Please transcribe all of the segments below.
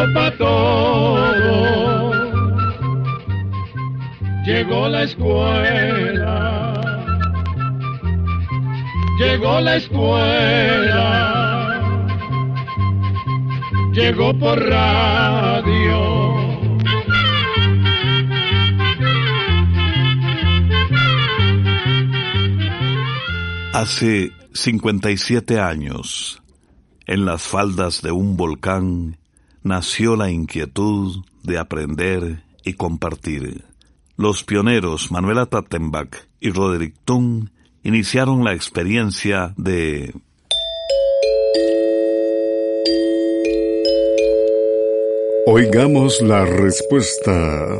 llegó para todo. Llegó la escuela. Llegó la escuela. Llegó por radio. Hace 57 años, en las faldas de un volcán, nació la inquietud de aprender y compartir. Los pioneros Manuela Tattenbach y Roderick Tung iniciaron la experiencia de Oigamos la respuesta.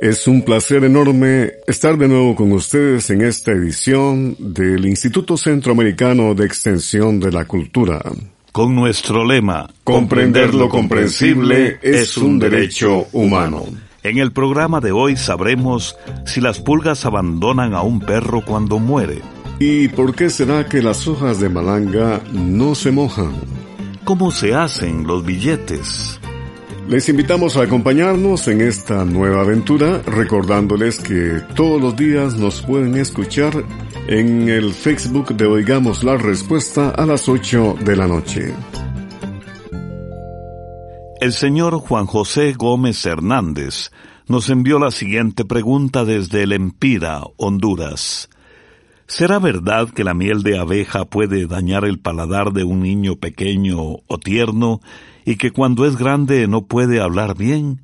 Es un placer enorme estar de nuevo con ustedes en esta edición del Instituto Centroamericano de Extensión de la Cultura. Con nuestro lema, Comprender lo comprensible es un derecho humano. En el programa de hoy sabremos si las pulgas abandonan a un perro cuando muere. ¿Y por qué será que las hojas de malanga no se mojan? ¿Cómo se hacen los billetes? Les invitamos a acompañarnos en esta nueva aventura, recordándoles que todos los días nos pueden escuchar en el Facebook de Oigamos la Respuesta a las 8 de la noche. El señor Juan José Gómez Hernández nos envió la siguiente pregunta desde el Empira, Honduras. ¿Será verdad que la miel de abeja puede dañar el paladar de un niño pequeño o tierno y que cuando es grande no puede hablar bien?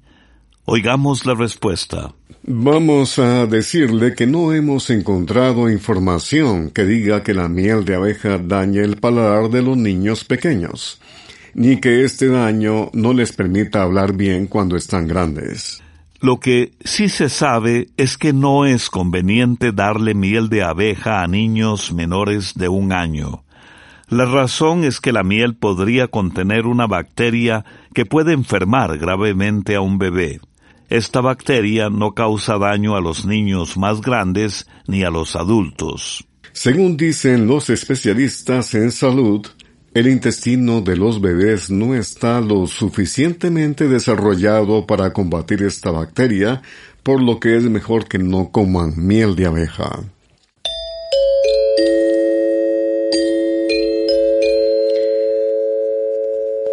Oigamos la respuesta. Vamos a decirle que no hemos encontrado información que diga que la miel de abeja daña el paladar de los niños pequeños, ni que este daño no les permita hablar bien cuando están grandes. Lo que sí se sabe es que no es conveniente darle miel de abeja a niños menores de un año. La razón es que la miel podría contener una bacteria que puede enfermar gravemente a un bebé. Esta bacteria no causa daño a los niños más grandes ni a los adultos. Según dicen los especialistas en salud, el intestino de los bebés no está lo suficientemente desarrollado para combatir esta bacteria, por lo que es mejor que no coman miel de abeja.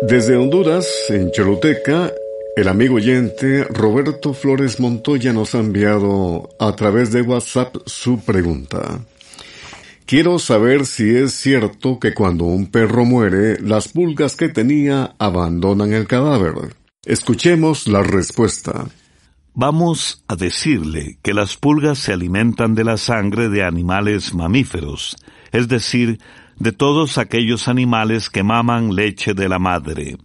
Desde Honduras, en Choluteca, el amigo oyente Roberto Flores Montoya nos ha enviado a través de WhatsApp su pregunta. Quiero saber si es cierto que cuando un perro muere, las pulgas que tenía abandonan el cadáver. Escuchemos la respuesta. Vamos a decirle que las pulgas se alimentan de la sangre de animales mamíferos, es decir, de todos aquellos animales que maman leche de la madre.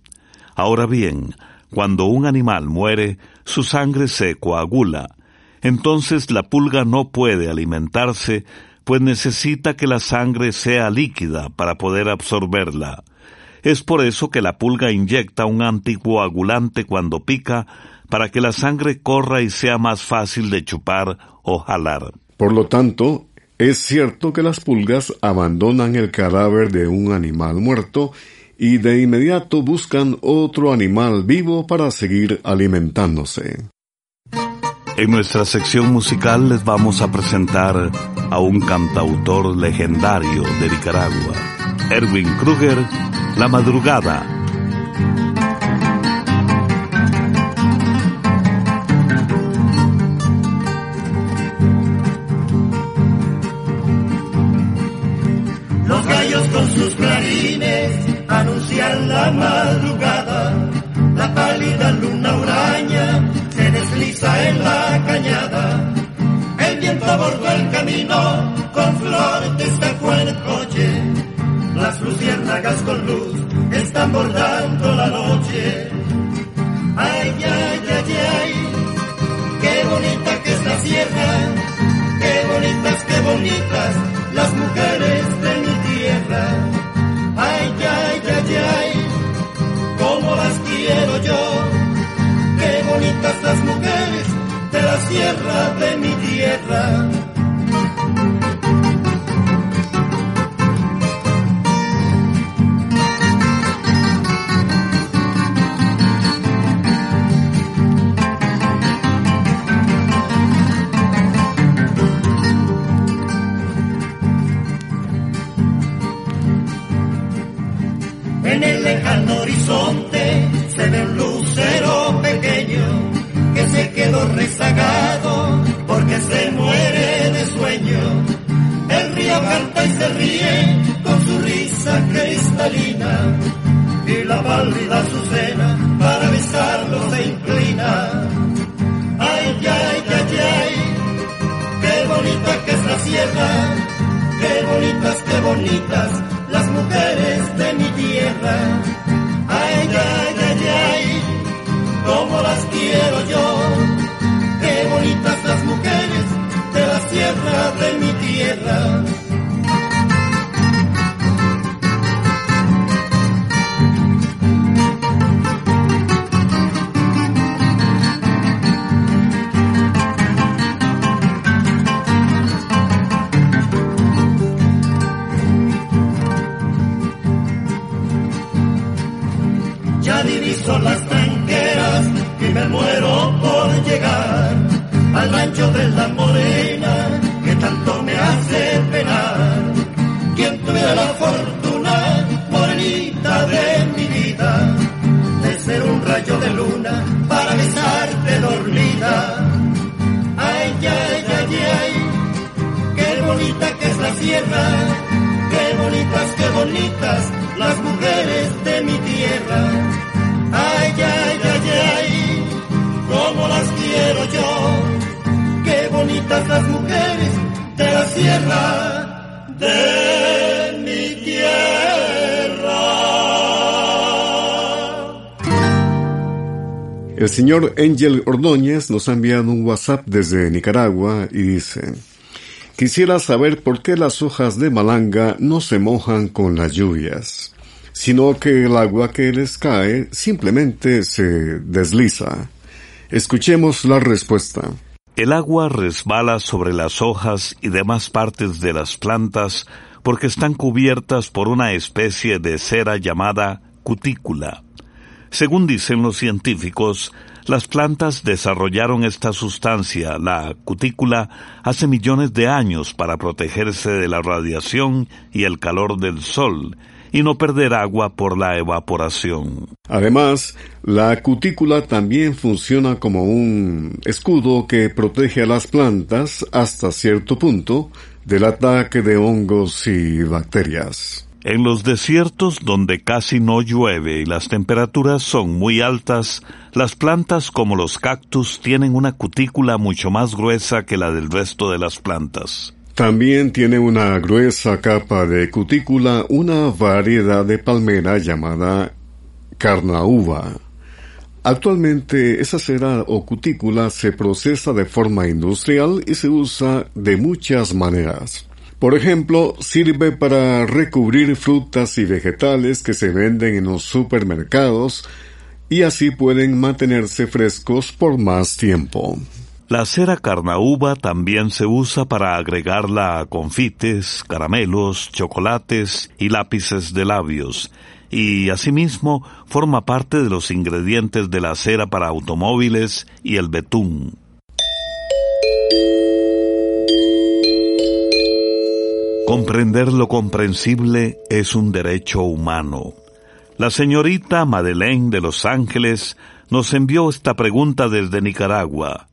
Ahora bien, cuando un animal muere, su sangre se coagula. Entonces la pulga no puede alimentarse, pues necesita que la sangre sea líquida para poder absorberla. Es por eso que la pulga inyecta un anticoagulante cuando pica, para que la sangre corra y sea más fácil de chupar o jalar. Por lo tanto, es cierto que las pulgas abandonan el cadáver de un animal muerto y de inmediato buscan otro animal vivo para seguir alimentándose. En nuestra sección musical les vamos a presentar a un cantautor legendario de Nicaragua, Erwin Kruger, La Madrugada. Los gallos con sus clarines anuncian la madrugada, la pálida luna huraña se desliza en la cañada. El viento abordó el camino, con flores destacó el coche. Las luciérnagas con luz están bordando la noche. Ay, ay, ay, ay, qué bonita que es la sierra, qué bonitas, qué bonitas las mujeres de la sierra de mi tierra. Ríe con su risa cristalina y la pálida Azucena para besarlo se inclina. Ay, ay, ay, ay, qué bonita que es la sierra, qué bonitas, qué bonitas las mujeres de mi tierra. Ay, ay, ay, ay, cómo las quiero yo, qué bonitas las mujeres de la sierra de mi tierra. De la morena que tanto me hace penar. Quien tuviera la fortuna, morenita de mi vida, de ser un rayo de luna para besarte dormida. Ay, ay, ay, ay, qué bonita que es la sierra, qué bonitas, qué bonitas las mujeres las mujeres de la sierra de mi tierra. El señor Angel Ordóñez nos ha enviado un WhatsApp desde Nicaragua y dice, Quisiera saber por qué las hojas de malanga no se mojan con las lluvias, sino que el agua que les cae simplemente se desliza. Escuchemos la respuesta. El agua resbala sobre las hojas y demás partes de las plantas porque están cubiertas por una especie de cera llamada cutícula. Según dicen los científicos, las plantas desarrollaron esta sustancia, la cutícula, hace millones de años para protegerse de la radiación y el calor del sol, y no perder agua por la evaporación. Además, la cutícula también funciona como un escudo que protege a las plantas hasta cierto punto del ataque de hongos y bacterias. En los desiertos donde casi no llueve y las temperaturas son muy altas, las plantas como los cactus tienen una cutícula mucho más gruesa que la del resto de las plantas. También tiene una gruesa capa de cutícula una variedad de palmera llamada carnauba. Actualmente esa cera o cutícula se procesa de forma industrial y se usa de muchas maneras. Por ejemplo, sirve para recubrir frutas y vegetales que se venden en los supermercados y así pueden mantenerse frescos por más tiempo. La cera carnauba también se usa para agregarla a confites, caramelos, chocolates y lápices de labios, y asimismo forma parte de los ingredientes de la cera para automóviles y el betún. Comprender lo comprensible es un derecho humano. La señorita Madeleine de Los Ángeles nos envió esta pregunta desde Nicaragua.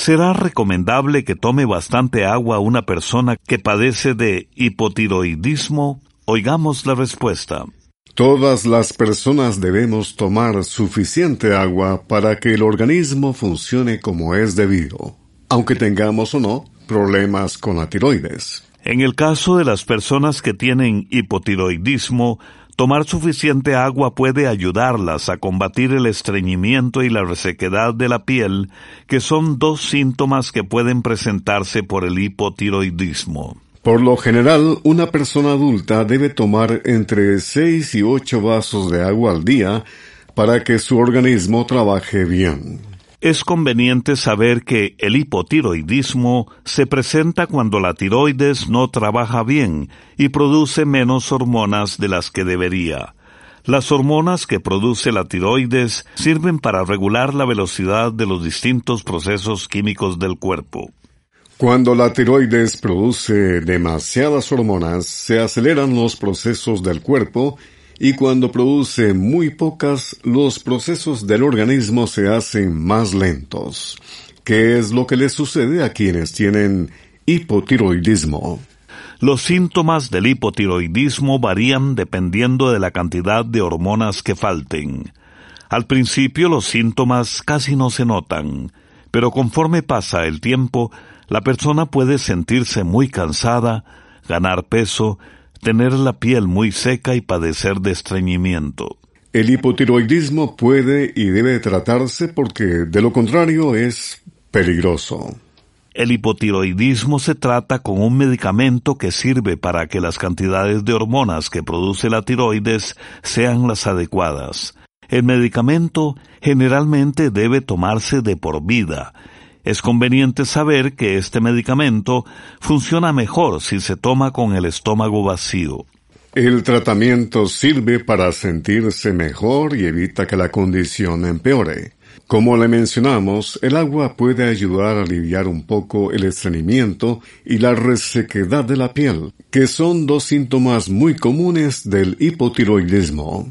¿Será recomendable que tome bastante agua una persona que padece de hipotiroidismo? Oigamos la respuesta. Todas las personas debemos tomar suficiente agua para que el organismo funcione como es debido, aunque tengamos o no problemas con la tiroides. En el caso de las personas que tienen hipotiroidismo, tomar suficiente agua puede ayudarlas a combatir el estreñimiento y la resequedad de la piel, que son dos síntomas que pueden presentarse por el hipotiroidismo. Por lo general, una persona adulta debe tomar entre 6 y 8 vasos de agua al día para que su organismo trabaje bien. Es conveniente saber que el hipotiroidismo se presenta cuando la tiroides no trabaja bien y produce menos hormonas de las que debería. Las hormonas que produce la tiroides sirven para regular la velocidad de los distintos procesos químicos del cuerpo. Cuando la tiroides produce demasiadas hormonas, se aceleran los procesos del cuerpo y cuando produce muy pocas, los procesos del organismo se hacen más lentos. ¿Qué es lo que les sucede a quienes tienen hipotiroidismo? Los síntomas del hipotiroidismo varían dependiendo de la cantidad de hormonas que falten. Al principio los síntomas casi no se notan, pero conforme pasa el tiempo, la persona puede sentirse muy cansada, ganar peso, tener la piel muy seca y padecer de estreñimiento. El hipotiroidismo puede y debe tratarse porque de lo contrario es peligroso. El hipotiroidismo se trata con un medicamento que sirve para que las cantidades de hormonas que produce la tiroides sean las adecuadas. El medicamento generalmente debe tomarse de por vida. Es conveniente saber que este medicamento funciona mejor si se toma con el estómago vacío. El tratamiento sirve para sentirse mejor y evita que la condición empeore. Como le mencionamos, el agua puede ayudar a aliviar un poco el estreñimiento y la resequedad de la piel, que son dos síntomas muy comunes del hipotiroidismo.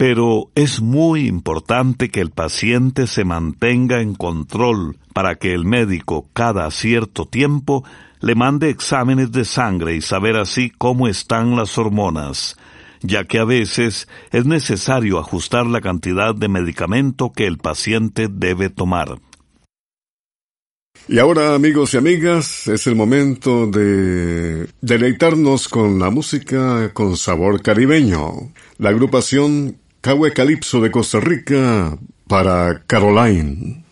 Pero es muy importante que el paciente se mantenga en control para que el médico cada cierto tiempo le mande exámenes de sangre y saber así cómo están las hormonas, ya que a veces es necesario ajustar la cantidad de medicamento que el paciente debe tomar. Y ahora, amigos y amigas, es el momento de deleitarnos con la música con sabor caribeño. La agrupación Cahue Calipso de Costa Rica para Caroline.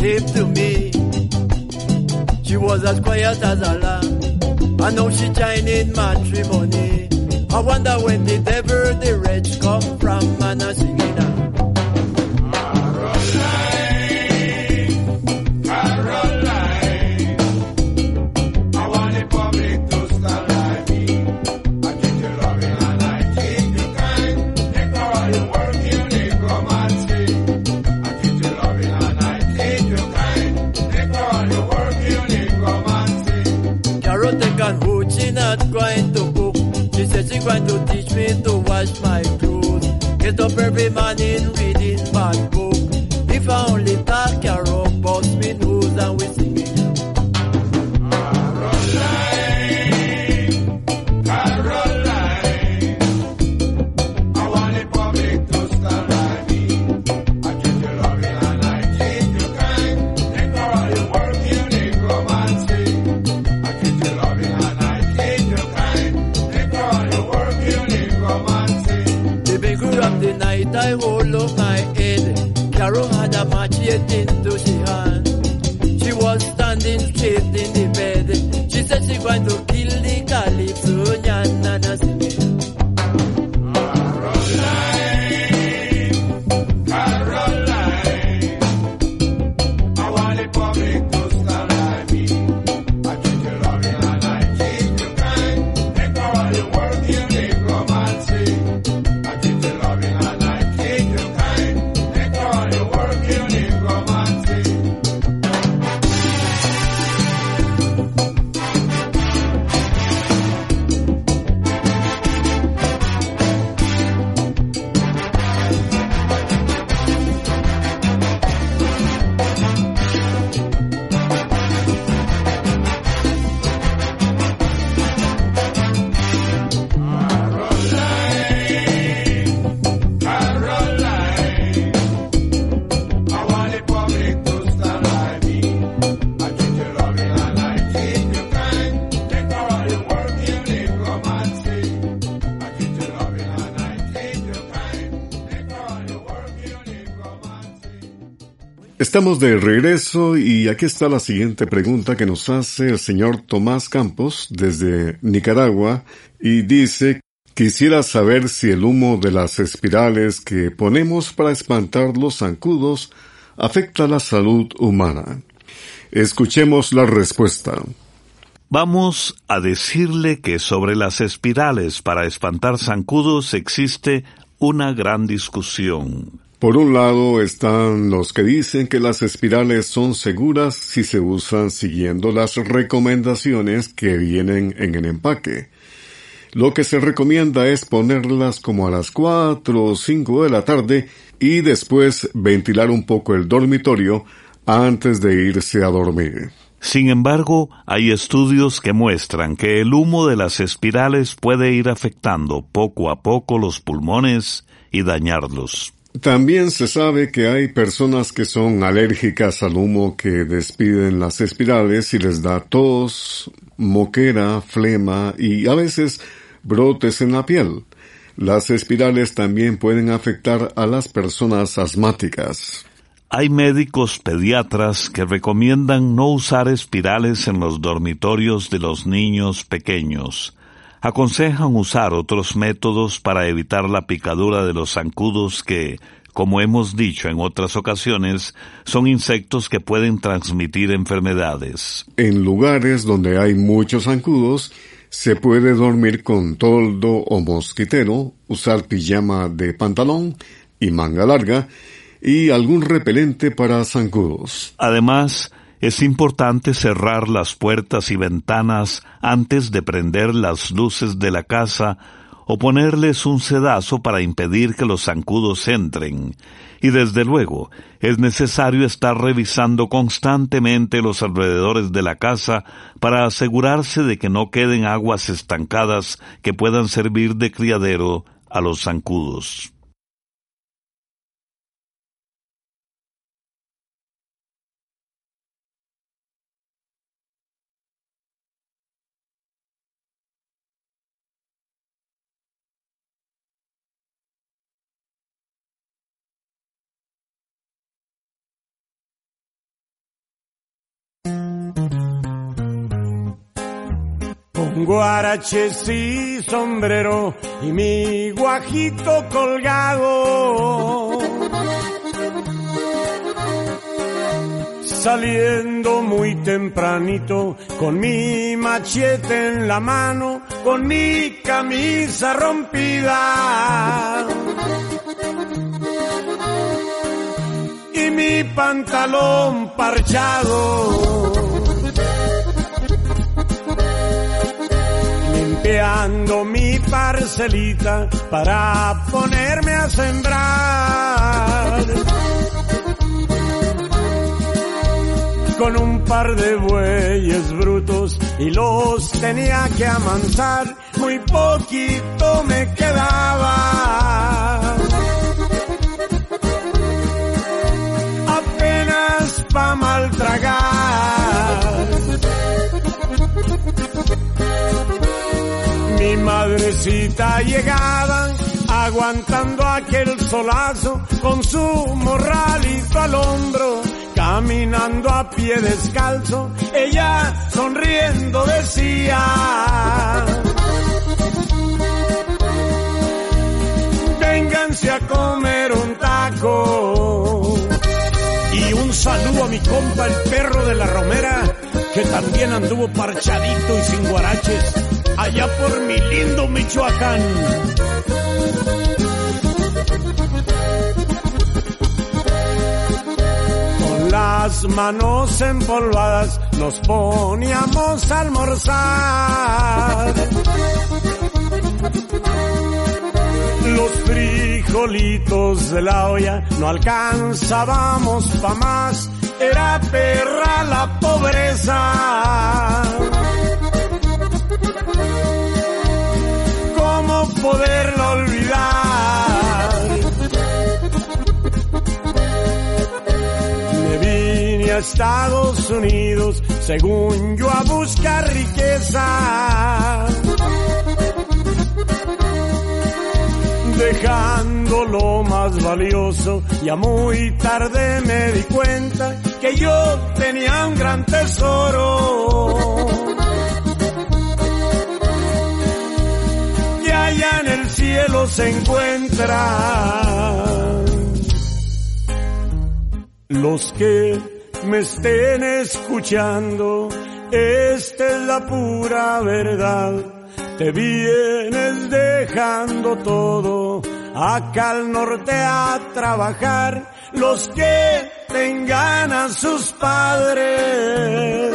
gave to me. She was as quiet as a lamb. I know she joined in matrimony. I wonder when did ever the wretch come? up every man in Estamos de regreso y aquí está la siguiente pregunta que nos hace el señor Tomás Campos desde Nicaragua y dice Quisiera saber si el humo de las espirales que ponemos para espantar los zancudos afecta la salud humana. Escuchemos la respuesta. Vamos a decirle que sobre las espirales para espantar zancudos existe una gran discusión. Por un lado están los que dicen que las espirales son seguras si se usan siguiendo las recomendaciones que vienen en el empaque. Lo que se recomienda es ponerlas como a las cuatro o cinco de la tarde y después ventilar un poco el dormitorio antes de irse a dormir. Sin embargo, hay estudios que muestran que el humo de las espirales puede ir afectando poco a poco los pulmones y dañarlos. También se sabe que hay personas que son alérgicas al humo que despiden las espirales y les da tos, moquera, flema y a veces brotes en la piel. Las espirales también pueden afectar a las personas asmáticas. Hay médicos pediatras que recomiendan no usar espirales en los dormitorios de los niños pequeños aconsejan usar otros métodos para evitar la picadura de los zancudos que, como hemos dicho en otras ocasiones, son insectos que pueden transmitir enfermedades. En lugares donde hay muchos zancudos, se puede dormir con toldo o mosquitero, usar pijama de pantalón y manga larga, y algún repelente para zancudos. Además, es importante cerrar las puertas y ventanas antes de prender las luces de la casa o ponerles un sedazo para impedir que los zancudos entren. Y desde luego, es necesario estar revisando constantemente los alrededores de la casa para asegurarse de que no queden aguas estancadas que puedan servir de criadero a los zancudos. Guaraches y sombrero y mi guajito colgado. Saliendo muy tempranito con mi machete en la mano, con mi camisa rompida. Y mi pantalón parchado mi parcelita para ponerme a sembrar. Con un par de bueyes brutos y los tenía que amansar, muy poquito me quedaba. Apenas pa' mal mi madrecita llegaba aguantando aquel solazo con su morralito al hombro, caminando a pie descalzo, ella sonriendo decía, vénganse a comer un taco. Y un saludo a mi compa el perro de la Romera, que también anduvo parchadito y sin guaraches allá por mi lindo Michoacán. Con las manos empolvadas nos poníamos a almorzar. Los frijolitos de la olla no alcanzábamos pa' más, era perra la pobreza poderlo olvidar. Me vine a Estados Unidos, según yo, a buscar riqueza. dejando lo más valioso. Ya muy tarde me di cuenta que yo tenía un gran tesoro. Encuentran los que me estén escuchando. Esta es la pura verdad. Te vienes dejando todo acá al norte a trabajar. Los que tengan a sus padres.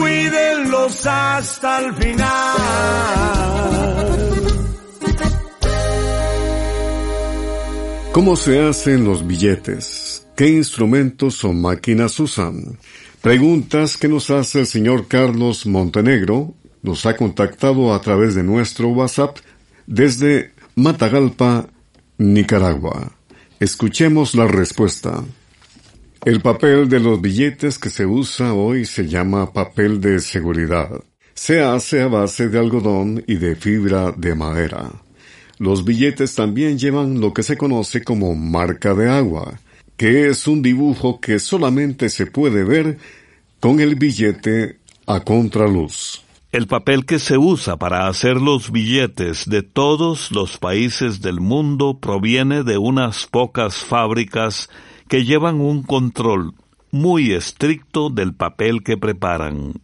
Cuídenlos hasta el final. ¿Cómo se hacen los billetes? ¿Qué instrumentos o máquinas usan? Preguntas que nos hace el señor Carlos Montenegro. Nos ha contactado a través de nuestro WhatsApp desde Matagalpa, Nicaragua. Escuchemos la respuesta. El papel de los billetes que se usa hoy se llama papel de seguridad. Se hace a base de algodón y de fibra de madera. Los billetes también llevan lo que se conoce como marca de agua, que es un dibujo que solamente se puede ver con el billete a contraluz. El papel que se usa para hacer los billetes de todos los países del mundo proviene de unas pocas fábricas que llevan un control muy estricto del papel que preparan.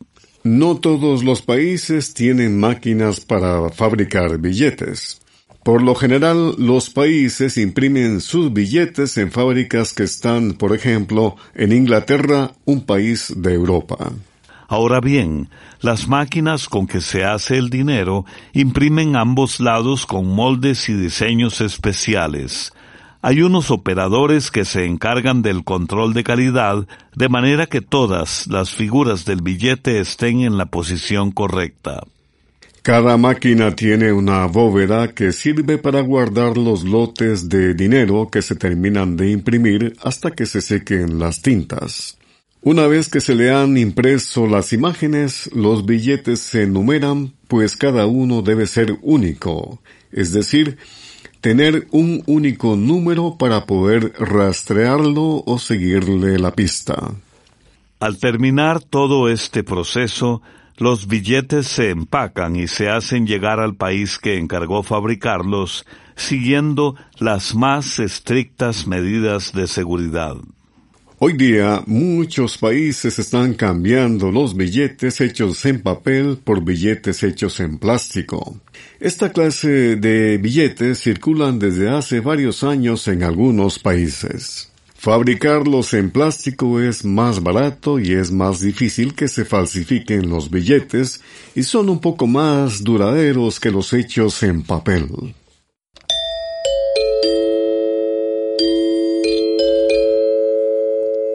No todos los países tienen máquinas para fabricar billetes. Por lo general, los países imprimen sus billetes en fábricas que están, por ejemplo, en Inglaterra, un país de Europa. Ahora bien, las máquinas con que se hace el dinero imprimen ambos lados con moldes y diseños especiales. Hay unos operadores que se encargan del control de calidad de manera que todas las figuras del billete estén en la posición correcta. Cada máquina tiene una bóveda que sirve para guardar los lotes de dinero que se terminan de imprimir hasta que se sequen las tintas. Una vez que se le han impreso las imágenes, los billetes se enumeran, pues cada uno debe ser único, es decir, tener un único número para poder rastrearlo o seguirle la pista. Al terminar todo este proceso, los billetes se empacan y se hacen llegar al país que encargó fabricarlos, siguiendo las más estrictas medidas de seguridad. Hoy día muchos países están cambiando los billetes hechos en papel por billetes hechos en plástico. Esta clase de billetes circulan desde hace varios años en algunos países. Fabricarlos en plástico es más barato y es más difícil que se falsifiquen los billetes y son un poco más duraderos que los hechos en papel.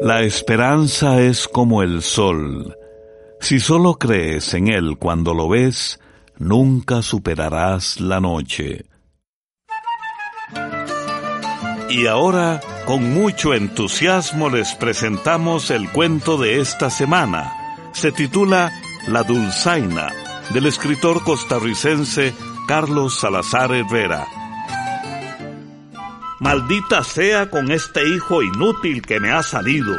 La esperanza es como el sol. Si solo crees en él cuando lo ves, nunca superarás la noche. Y ahora, con mucho entusiasmo les presentamos el cuento de esta semana. Se titula La Dulzaina, del escritor costarricense Carlos Salazar Herrera. Maldita sea con este hijo inútil que me ha salido.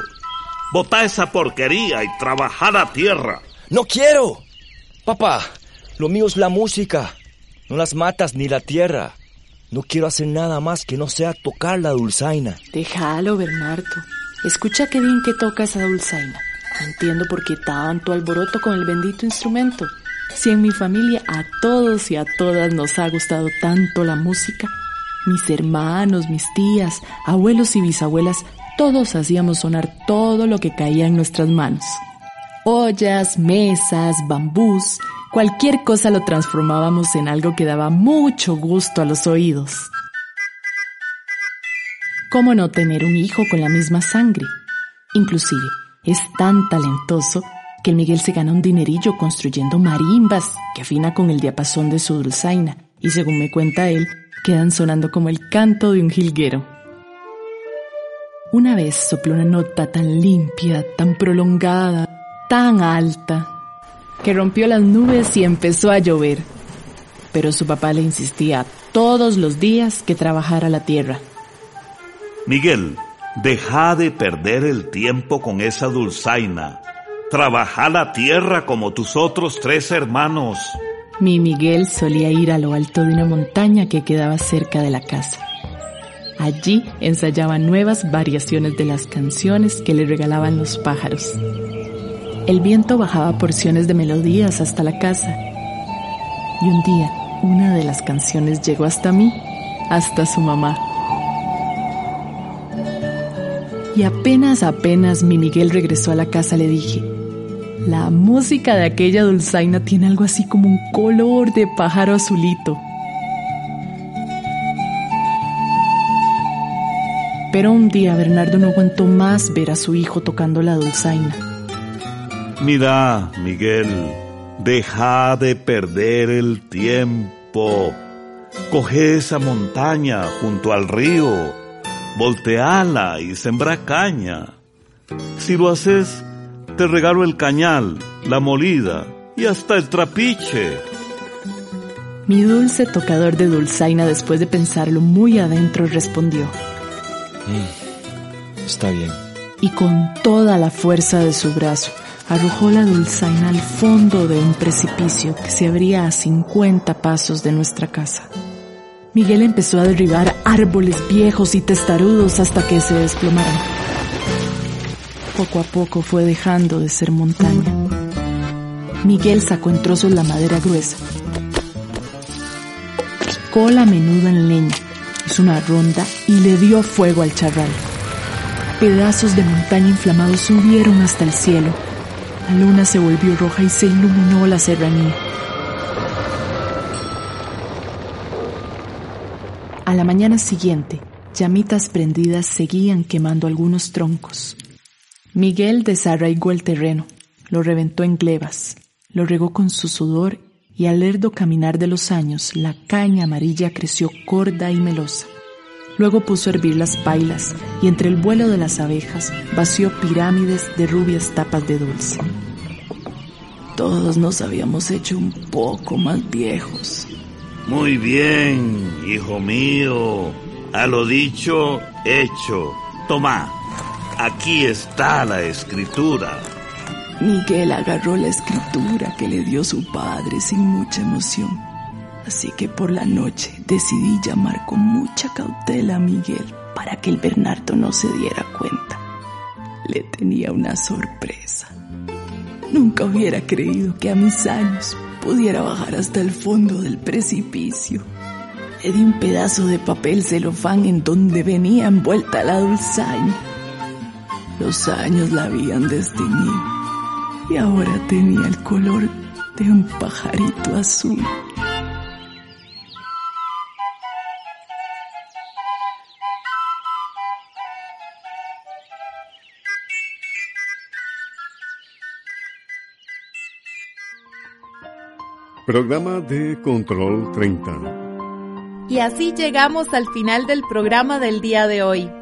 Bota esa porquería y trabaja la tierra. No quiero. Papá, lo mío es la música. No las matas ni la tierra. No quiero hacer nada más que no sea tocar la dulzaina. Déjalo, Bernardo. Escucha qué bien que toca esa dulzaina. No entiendo por qué tanto alboroto con el bendito instrumento. Si en mi familia a todos y a todas nos ha gustado tanto la música, mis hermanos, mis tías, abuelos y bisabuelas, todos hacíamos sonar todo lo que caía en nuestras manos. Ollas, mesas, bambús, Cualquier cosa lo transformábamos en algo que daba mucho gusto a los oídos. ¿Cómo no tener un hijo con la misma sangre? Inclusive, es tan talentoso que el Miguel se gana un dinerillo construyendo marimbas que afina con el diapasón de su dulzaina y según me cuenta él, quedan sonando como el canto de un jilguero. Una vez sopló una nota tan limpia, tan prolongada, tan alta, que rompió las nubes y empezó a llover. pero su papá le insistía todos los días que trabajara la tierra. Miguel, deja de perder el tiempo con esa dulzaina. Trabaja la tierra como tus otros tres hermanos. Mi Miguel solía ir a lo alto de una montaña que quedaba cerca de la casa. Allí ensayaba nuevas variaciones de las canciones que le regalaban los pájaros. El viento bajaba porciones de melodías hasta la casa. Y un día, una de las canciones llegó hasta mí, hasta su mamá. Y apenas, apenas mi Miguel regresó a la casa, le dije, la música de aquella dulzaina tiene algo así como un color de pájaro azulito. Pero un día Bernardo no aguantó más ver a su hijo tocando la dulzaina. Mira, Miguel, deja de perder el tiempo. Coge esa montaña junto al río, volteala y sembra caña. Si lo haces, te regalo el cañal, la molida y hasta el trapiche. Mi dulce tocador de dulzaina, después de pensarlo muy adentro, respondió. Mm, está bien. Y con toda la fuerza de su brazo, arrojó la dulzaina al fondo de un precipicio que se abría a 50 pasos de nuestra casa. Miguel empezó a derribar árboles viejos y testarudos hasta que se desplomaron. Poco a poco fue dejando de ser montaña. Miguel sacó en trozos la madera gruesa, picó la menuda en leña hizo una ronda y le dio fuego al charral. Pedazos de montaña inflamados subieron hasta el cielo. La luna se volvió roja y se iluminó la serranía. A la mañana siguiente, llamitas prendidas seguían quemando algunos troncos. Miguel desarraigó el terreno, lo reventó en glebas, lo regó con su sudor y al lerdo caminar de los años, la caña amarilla creció corda y melosa. Luego puso a hervir las pailas y entre el vuelo de las abejas vació pirámides de rubias tapas de dulce. Todos nos habíamos hecho un poco más viejos. Muy bien, hijo mío. A lo dicho, hecho. Toma, aquí está la escritura. Miguel agarró la escritura que le dio su padre sin mucha emoción. Así que por la noche decidí llamar con mucha cautela a Miguel para que el Bernardo no se diera cuenta. Le tenía una sorpresa. Nunca hubiera creído que a mis años pudiera bajar hasta el fondo del precipicio. Le di un pedazo de papel celofán en donde venía envuelta la dulzaina. Los años la habían desteñido y ahora tenía el color de un pajarito azul. Programa de Control 30. Y así llegamos al final del programa del día de hoy.